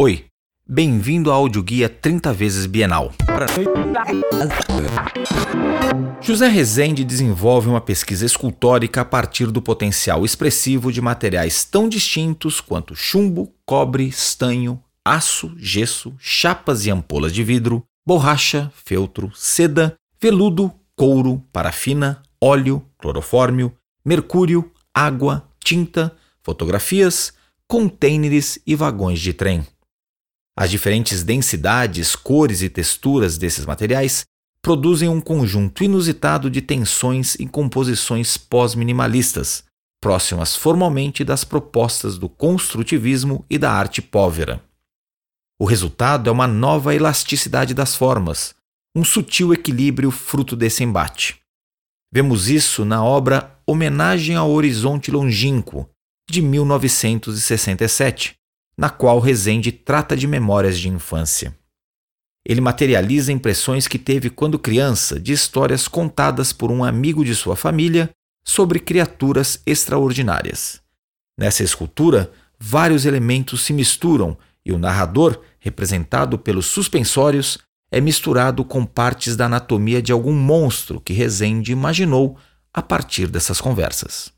Oi, bem-vindo ao audioguia 30 vezes bienal. José Rezende desenvolve uma pesquisa escultórica a partir do potencial expressivo de materiais tão distintos quanto chumbo, cobre, estanho, aço, gesso, chapas e ampolas de vidro, borracha, feltro, seda, veludo, couro, parafina, óleo, clorofórmio, mercúrio, água, tinta, fotografias, contêineres e vagões de trem. As diferentes densidades, cores e texturas desses materiais produzem um conjunto inusitado de tensões e composições pós-minimalistas, próximas formalmente das propostas do construtivismo e da arte povera. O resultado é uma nova elasticidade das formas, um sutil equilíbrio fruto desse embate. Vemos isso na obra Homenagem ao Horizonte Longínquo, de 1967, na qual Rezende trata de memórias de infância. Ele materializa impressões que teve quando criança de histórias contadas por um amigo de sua família sobre criaturas extraordinárias. Nessa escultura, vários elementos se misturam e o narrador, representado pelos suspensórios, é misturado com partes da anatomia de algum monstro que Rezende imaginou a partir dessas conversas.